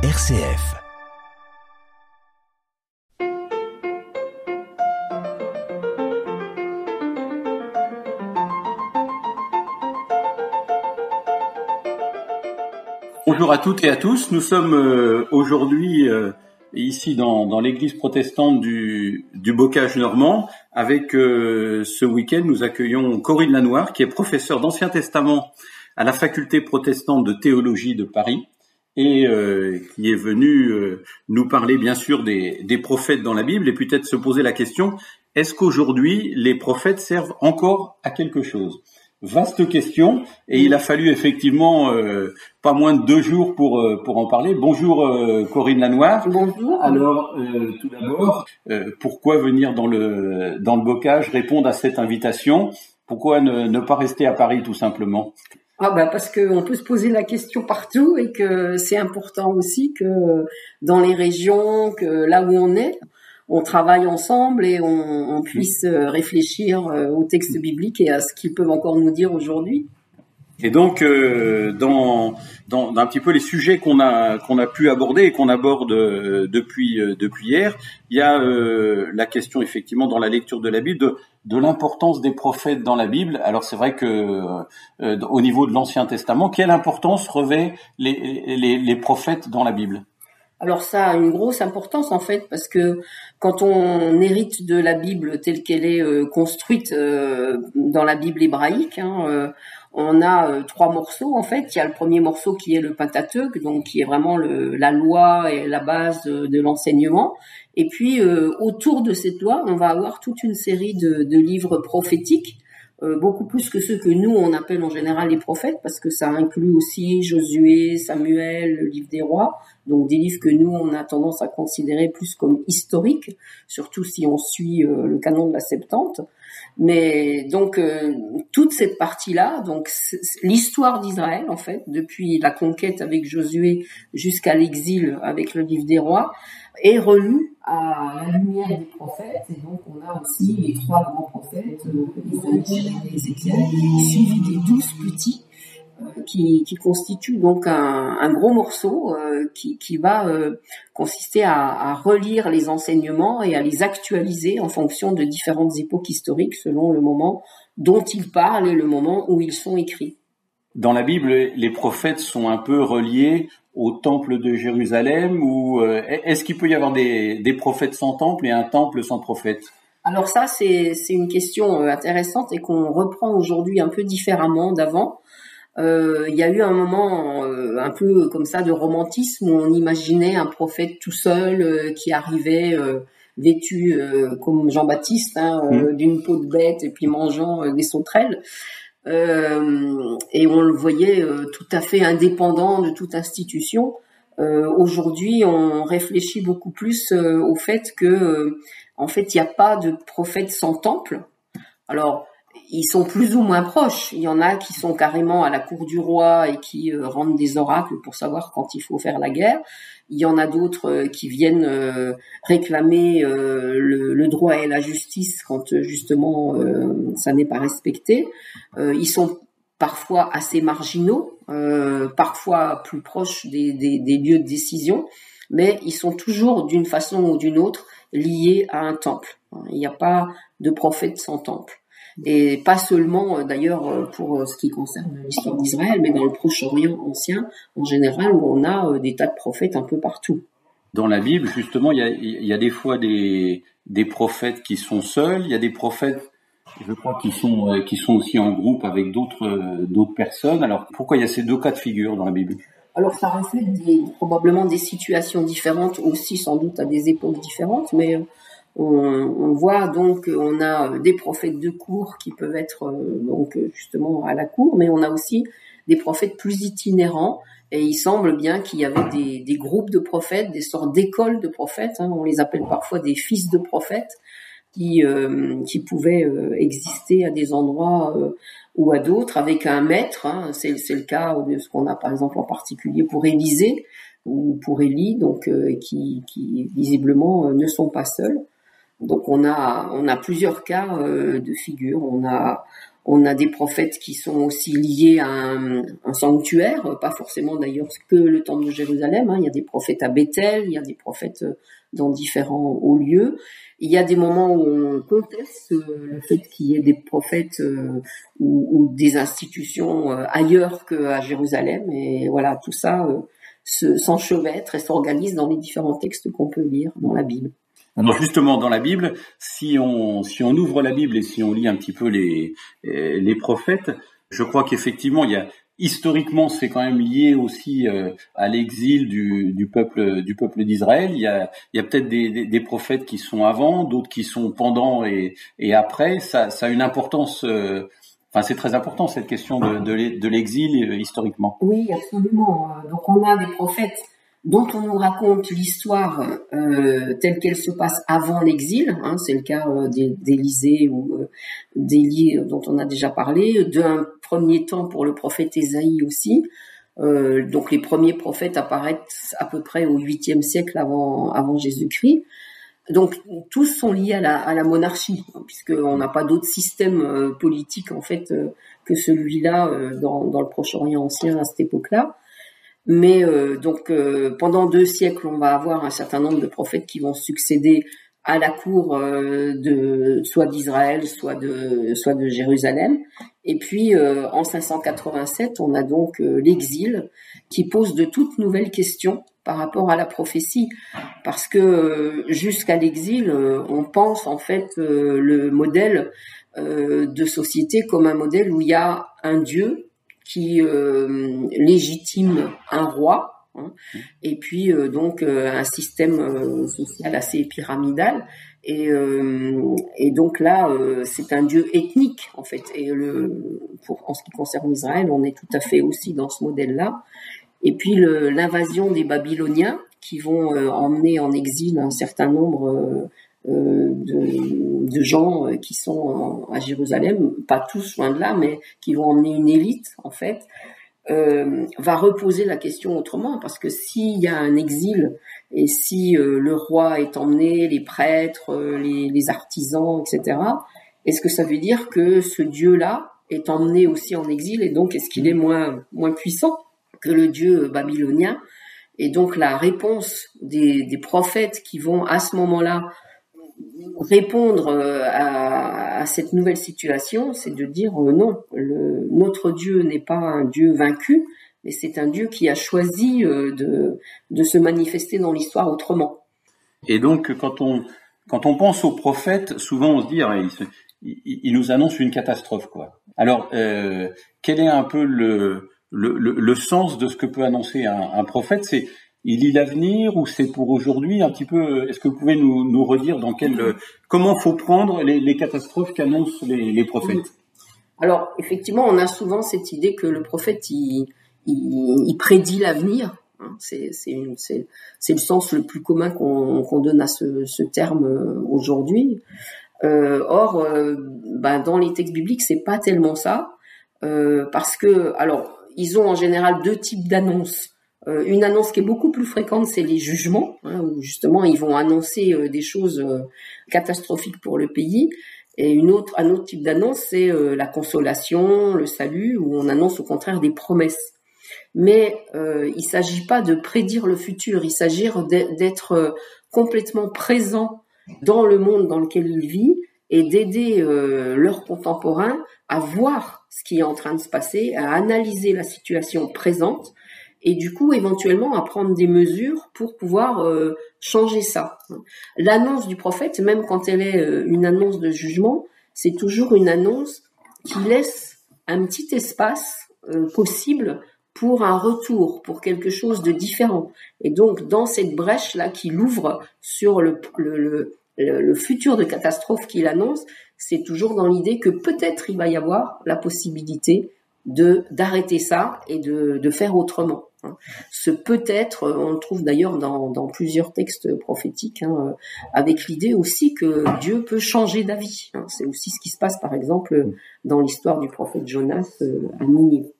RCF. Bonjour à toutes et à tous. Nous sommes euh, aujourd'hui euh, ici dans, l'église protestante du, du Bocage normand. Avec euh, ce week-end, nous accueillons Corinne Lanoir, qui est professeure d'Ancien Testament à la faculté protestante de théologie de Paris et euh, qui est venue euh, nous parler bien sûr des, des prophètes dans la Bible et peut-être se poser la question est-ce qu'aujourd'hui les prophètes servent encore à quelque chose? Vaste question et il a fallu effectivement euh, pas moins de deux jours pour euh, pour en parler. Bonjour euh, Corinne Lanoir. Bonjour. Alors tout d'abord, pourquoi venir dans le dans le bocage répondre à cette invitation? Pourquoi ne, ne pas rester à Paris tout simplement? Ah bah parce qu'on peut se poser la question partout et que c'est important aussi que dans les régions, que là où on est, on travaille ensemble et on, puisse euh, réfléchir euh, aux textes bibliques et à ce qu'ils peuvent encore nous dire aujourd'hui. Et donc, euh, dans, dans, un petit peu les sujets qu'on a qu'on a pu aborder et qu'on aborde euh, depuis euh, depuis hier, il y a la question effectivement dans la lecture de la Bible de, de l'importance des prophètes dans la Bible. Alors c'est vrai que au niveau de l'Ancien Testament, quelle importance revêt les, les, les prophètes dans la Bible? Alors ça a une grosse importance en fait parce que quand on hérite de la Bible telle qu'elle est construite dans la Bible hébraïque, hein, on a euh, trois morceaux en fait. Il y a le premier morceau qui est le Pentateuque, donc qui est vraiment le, la loi et la base de, l'enseignement. Et puis euh, autour de cette loi, on va avoir toute une série de, livres prophétiques, euh, beaucoup plus que ceux que nous on appelle en général les prophètes, parce que ça inclut aussi Josué, Samuel, le livre des rois, donc des livres que nous on a tendance à considérer plus comme historiques, surtout si on suit le canon de la Septante. Mais donc euh, toute cette partie-là, donc l'histoire d'Israël en fait, depuis la conquête avec Josué jusqu'à l'exil avec le livre des rois, est relue à la lumière des prophètes. Et donc on a aussi les trois grands prophètes, euh, Isaïe, Ézéchiel, suivis des douze petits qui, qui, constitue donc un, un gros morceau euh, qui, qui, va euh, consister à, à, relire les enseignements et à les actualiser en fonction de différentes époques historiques selon le moment dont ils parlent et le moment où ils sont écrits. Dans la Bible, les prophètes sont un peu reliés au temple de Jérusalem ou euh, est-ce qu'il peut y avoir des, des prophètes sans temple et un temple sans prophète? Alors ça, c'est une question intéressante et qu'on reprend aujourd'hui un peu différemment d'avant. Euh, il y a eu un moment euh, un peu comme ça de romantisme où on imaginait un prophète tout seul euh, qui arrivait vêtu comme Jean-Baptiste hein, mmh. d'une peau de bête et puis mangeant des sauterelles. et on le voyait tout à fait indépendant de toute institution. Aujourd'hui, on réfléchit beaucoup plus au fait que, en fait, il n'y a pas de prophète sans temple. Alors, ils sont plus ou moins proches. Il y en a qui sont carrément à la cour du roi et qui euh, rendent des oracles pour savoir quand il faut faire la guerre. Il y en a d'autres euh, qui viennent euh, réclamer le, droit et la justice quand justement ça n'est pas respecté. ils sont parfois assez marginaux, parfois plus proches des, des lieux de décision, mais ils sont toujours d'une façon ou d'une autre liés à un temple. Il n'y a pas de prophète sans temple et pas seulement euh, d'ailleurs euh, pour euh, ce qui concerne l'histoire d'Israël, mais dans le Proche-Orient ancien en général, où on a des tas de prophètes un peu partout. Dans la Bible, justement, il y a, il y a des fois des, des prophètes qui sont seuls, il y a des prophètes je crois qui sont qui sont aussi en groupe avec d'autres d'autres personnes. Alors pourquoi il y a ces deux cas de figure dans la Bible? Alors ça reflète des, probablement des situations différentes aussi sans doute à des époques différentes, mais on, voit donc on a des prophètes de cour qui peuvent être euh, donc justement à la cour, mais on a aussi des prophètes plus itinérants. Et il semble bien qu'il y avait des, groupes de prophètes, des sortes d'écoles de prophètes. Hein, on les appelle parfois des fils de prophètes, qui euh, qui pouvaient euh, exister à des endroits ou à d'autres avec un maître. Hein. c'est le cas de ce qu'on a par exemple en particulier pour Élisée ou pour Élie, donc qui, qui visiblement ne sont pas seuls. Donc on a on a plusieurs cas euh, de figure. On a On a des prophètes qui sont aussi liés à un, sanctuaire, pas forcément d'ailleurs que le temple de Jérusalem. Hein. Il y a des prophètes à Bethel, il y a des prophètes dans différents hauts lieux. Il y a des moments où on conteste le fait qu'il y ait des prophètes ou, des institutions ailleurs qu'à Jérusalem. Et voilà, tout ça s'enchevêtre et s'organise dans les différents textes qu'on peut lire dans la Bible. Alors justement, dans la Bible, si on, si on ouvre la Bible et si on lit un petit peu les, les prophètes, je crois qu'effectivement, il y a historiquement, c'est quand même lié aussi euh, à l'exil du, du, peuple du peuple d'Israël. Il y a, il y a peut-être des, des, prophètes qui sont avant, d'autres qui sont pendant et, et après. Ça, ça a une importance. Euh, enfin, c'est très important cette question de, de l'exil euh, historiquement. Oui, absolument. Donc, on a des prophètes dont on nous raconte l'histoire euh, telle qu'elle se passe avant l'exil, hein, c'est le cas euh, d'Élisée ou euh, d'Élie dont on a déjà parlé, d'un premier temps pour le prophète Ésaïe aussi. donc les premiers prophètes apparaissent à peu près au 8e siècle avant, avant Jésus-Christ. Donc tous sont liés à la, à la monarchie, hein, puisqu'on n'a pas d'autre système politique en fait que celui-là dans, dans le Proche-Orient ancien à cette époque-là. Mais euh, donc euh, pendant deux siècles, on va avoir un certain nombre de prophètes qui vont succéder à la cour euh, de soit d'Israël, soit de soit de Jérusalem. Et puis en 587, on a donc l'exil qui pose de toutes nouvelles questions par rapport à la prophétie, parce que jusqu'à l'exil, on pense en fait le modèle de société comme un modèle où il y a un Dieu qui euh, légitime un roi, hein, et puis euh, donc euh, un système social assez pyramidal. Et, et donc là, c'est un dieu ethnique en fait. Et le, pour, en ce qui concerne Israël, on est tout à fait aussi dans ce modèle-là. Et puis l'invasion des Babyloniens qui vont emmener en exil un certain nombre de, de, gens euh, qui sont à Jérusalem, pas tous loin de là, mais qui vont emmener une élite en fait, euh, va reposer la question autrement, parce que s'il y a un exil et si euh, le roi est emmené, les prêtres, les, artisans, etc., est-ce que ça veut dire que ce Dieu-là est emmené aussi en exil et donc est-ce qu'il est moins moins puissant que le Dieu babylonien? Et donc la réponse des prophètes qui vont à ce moment-là répondre euh, à, cette nouvelle situation, c'est de dire euh, non, notre Dieu n'est pas un Dieu vaincu, mais c'est un Dieu qui a choisi euh, de, se manifester dans l'histoire autrement. Et donc, quand on, quand on pense aux prophètes, souvent on se dit, ah, il, nous annonce une catastrophe, quoi. Alors, quel est un peu le, le, le, sens de ce que peut annoncer un, un prophète? C'est il lit l'avenir ou c'est pour aujourd'hui un petit peu Est-ce que vous pouvez nous, nous redire dans quel comment faut prendre les, catastrophes qu'annoncent les, prophètes? Alors effectivement, on a souvent cette idée que le prophète il, prédit l'avenir. Hein. C'est le sens le plus commun qu'on donne à ce, terme euh, aujourd'hui. Euh, or, euh, bah, dans les textes bibliques, c'est pas tellement ça, euh, parce que alors ils ont en général deux types d'annonces. Euh, une annonce qui est beaucoup plus fréquente, c'est les jugements, hein, où justement ils vont annoncer euh, des choses euh, catastrophiques pour le pays. Et une autre, un autre type d'annonce, c'est la consolation, le salut, où on annonce au contraire des promesses. Mais il ne s'agit pas de prédire le futur, il s'agit d'être complètement présent dans le monde dans lequel il vit et d'aider leurs contemporains à voir ce qui est en train de se passer, à analyser la situation présente et du coup éventuellement à prendre des mesures pour pouvoir euh, changer ça. L'annonce du prophète, même quand elle est euh, une annonce de jugement, c'est toujours une annonce qui laisse un petit espace euh, possible pour un retour, pour quelque chose de différent. Et donc dans cette brèche là qu'il ouvre sur le, le, le, le futur de catastrophe qu'il annonce, c'est toujours dans l'idée que peut-être il va y avoir la possibilité de d'arrêter ça et de, de faire autrement. Hein. Ce peut-être, on le trouve d'ailleurs dans, dans, plusieurs textes prophétiques, hein, avec l'idée aussi que Dieu peut changer d'avis. Hein. C'est aussi ce qui se passe, par exemple, dans l'histoire du prophète Jonas euh, à Ninive.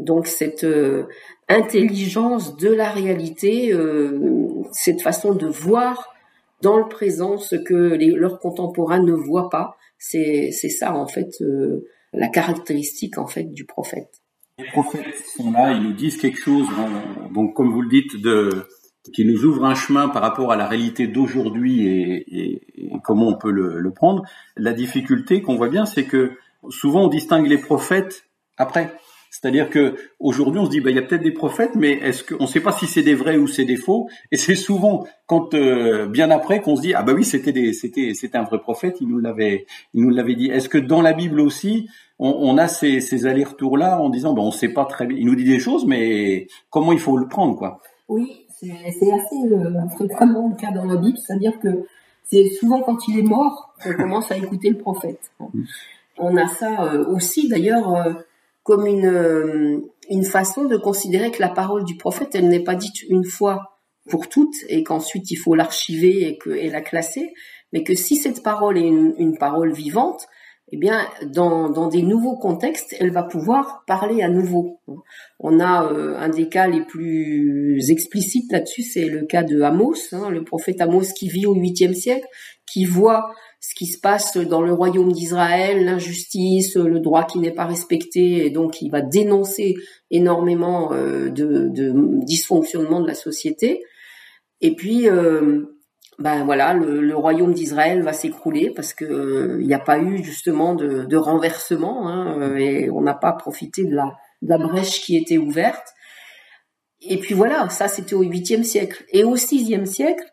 Donc cette euh, intelligence de la réalité, euh, cette façon de voir dans le présent ce que les, leurs contemporains ne voient pas, c'est ça en fait la caractéristique en fait du prophète. Les prophètes sont là, ils nous disent quelque chose, donc comme vous le dites, qui nous ouvre un chemin par rapport à la réalité d'aujourd'hui et, comment on peut le prendre. La difficulté qu'on voit bien, c'est que souvent on distingue les prophètes après. C'est-à-dire que aujourd'hui, on se dit, bah, il y a peut-être des prophètes, mais est-ce qu'on ne sait pas si c'est des vrais ou c'est des faux Et c'est souvent quand euh, bien après qu'on se dit, ah bah oui, c'était des, c'était, c'était un vrai prophète, il nous l'avait, il nous l'avait dit. Est-ce que dans la Bible aussi, on, on a ces, ces allers-retours là en disant, bah, on ne sait pas très bien, il nous dit des choses, mais comment il faut le prendre, quoi? Oui, c'est, c'est assez euh, fréquemment le cas dans la Bible, c'est-à-dire que c'est souvent quand il est mort qu'on commence à écouter le prophète. Mmh. On a ça euh, aussi d'ailleurs euh, comme une, euh, une façon de considérer que la parole du prophète, elle n'est pas dite une fois pour toutes et qu'ensuite il faut l'archiver et, que, et la classer, mais que si cette parole est une, une parole vivante, eh bien, dans, dans, des nouveaux contextes, elle va pouvoir parler à nouveau. On a un des cas les plus explicites là-dessus, c'est le cas de Amos, hein, le prophète Amos qui vit au 8e siècle, qui voit ce qui se passe dans le royaume d'Israël, l'injustice, le droit qui n'est pas respecté, et donc il va dénoncer énormément euh, de, dysfonctionnement de la société. Et puis, euh, ben voilà, le, royaume d'Israël va s'écrouler parce que euh, n'y a pas eu justement de, de renversement hein, et on n'a pas profité de la, de la brèche qui était ouverte. Et puis voilà, ça c'était au 8e siècle. Et au 6e siècle,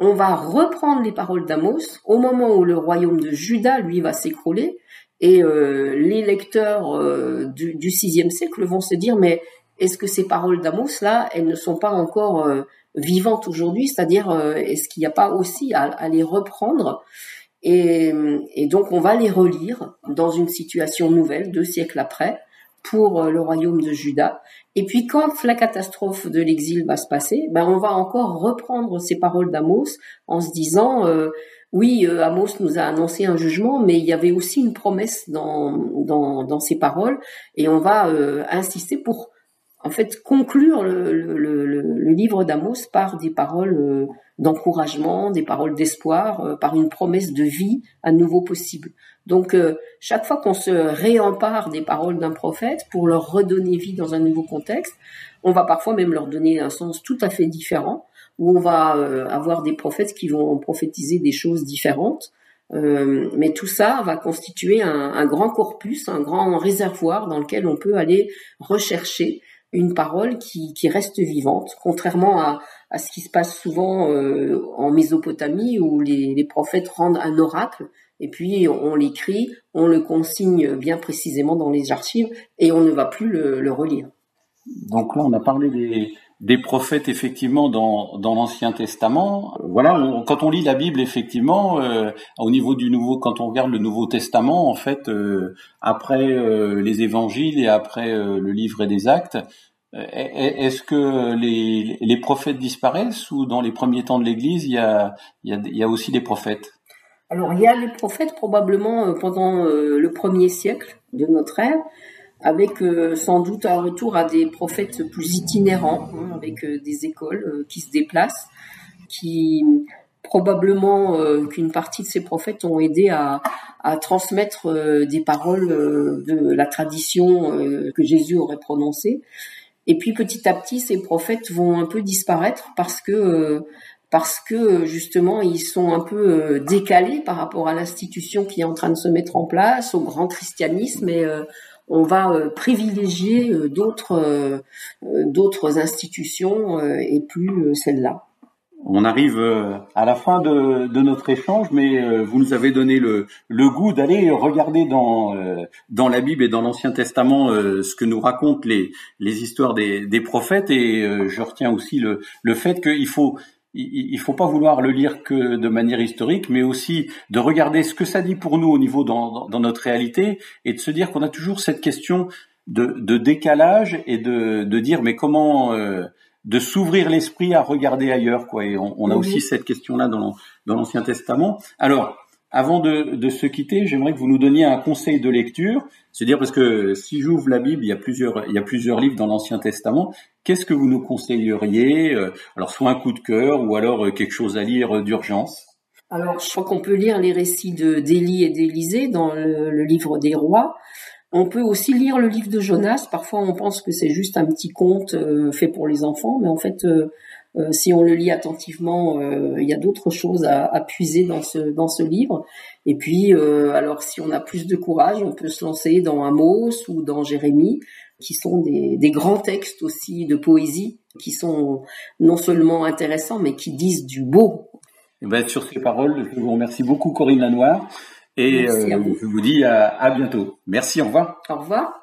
on va reprendre les paroles d'Amos au moment où le royaume de Juda, lui, va s'écrouler. Et euh, les lecteurs euh, du, du sixième siècle vont se dire, mais est-ce que ces paroles d'Amos, là, elles ne sont pas encore euh, vivantes aujourd'hui? C'est-à-dire, est-ce qu'il n'y a pas aussi à, les reprendre? Et, et, donc, on va les relire dans une situation nouvelle, deux siècles après, pour le royaume de Juda. Et puis quand la catastrophe de l'exil va se passer, ben on va encore reprendre ces paroles d'Amos en se disant euh, oui, euh, Amos nous a annoncé un jugement, mais il y avait aussi une promesse dans dans, dans ces paroles, et on va euh, insister pour en fait conclure le, le, le, le livre d'Amos par des paroles d'encouragement, des paroles d'espoir, par une promesse de vie à nouveau possible. Donc, euh, chaque fois qu'on se réempare des paroles d'un prophète pour leur redonner vie dans un nouveau contexte, on va parfois même leur donner un sens tout à fait différent, où on va euh, avoir des prophètes qui vont prophétiser des choses différentes. Euh, mais tout ça va constituer un, grand corpus, un grand réservoir dans lequel on peut aller rechercher une parole qui, reste vivante, contrairement à, ce qui se passe souvent en Mésopotamie où les, les prophètes rendent un oracle et puis on l'écrit, on le consigne bien précisément dans les archives et on ne va plus le, relire. Donc là, on a parlé des, des prophètes effectivement dans, dans l'Ancien Testament. Voilà, quand on lit la Bible effectivement, euh, au niveau du nouveau, quand on regarde le Nouveau Testament, en fait, euh, après euh, les Évangiles et après le Livre et des Actes, est-ce que les, les prophètes disparaissent ou dans les premiers temps de l'Église, il y a, il y, a, il y a aussi des prophètes? Alors il y a les prophètes probablement euh, pendant euh, le premier siècle de notre ère, avec euh, sans doute un retour à des prophètes plus itinérants, hein, avec des écoles qui se déplacent, qui probablement qu'une partie de ces prophètes ont aidé à, à transmettre des paroles de la tradition que Jésus aurait prononcée. Et puis petit à petit, ces prophètes vont un peu disparaître parce que parce que justement ils sont un peu euh, décalés par rapport à l'institution qui est en train de se mettre en place, au grand christianisme, et euh, on va euh, privilégier d'autres d'autres institutions et plus celle-là. On arrive à la fin de, de notre échange, mais vous nous avez donné le, le goût d'aller regarder dans dans la Bible et dans l'Ancien Testament ce que nous racontent les les histoires des, des prophètes, et je retiens aussi le le fait qu'il faut il faut pas vouloir le lire que de manière historique, mais aussi de regarder ce que ça dit pour nous au niveau dans, dans notre réalité et de se dire qu'on a toujours cette question de, de décalage et de, de, dire mais comment euh, de s'ouvrir l'esprit à regarder ailleurs quoi. Et on, on a aussi cette question-là dans, dans l'Ancien Testament. Alors avant de, de, se quitter, j'aimerais que vous nous donniez un conseil de lecture. Se dire parce que si j'ouvre la Bible, il y a plusieurs, il y a plusieurs livres dans l'Ancien Testament. Qu'est-ce que vous nous conseilleriez euh, Alors soit un coup de cœur ou alors euh, quelque chose à lire euh, d'urgence? Alors je crois qu'on peut lire les récits de d'Élie et d'Élisée dans le, livre des rois. On peut aussi lire le livre de Jonas. Parfois, on pense que c'est juste un petit conte fait pour les enfants, mais en fait, si on le lit attentivement, il y a d'autres choses à, à, puiser dans ce dans ce livre. Et puis, alors, si on a plus de courage, on peut se lancer dans Amos ou dans Jérémie, qui sont des, des grands textes aussi de poésie, qui sont non seulement intéressants, mais qui disent du beau. Et eh ben, sur ces paroles, je vous remercie beaucoup, Corinne Lanoire. Et euh, je vous dis à, à bientôt. Merci, au revoir. Au revoir.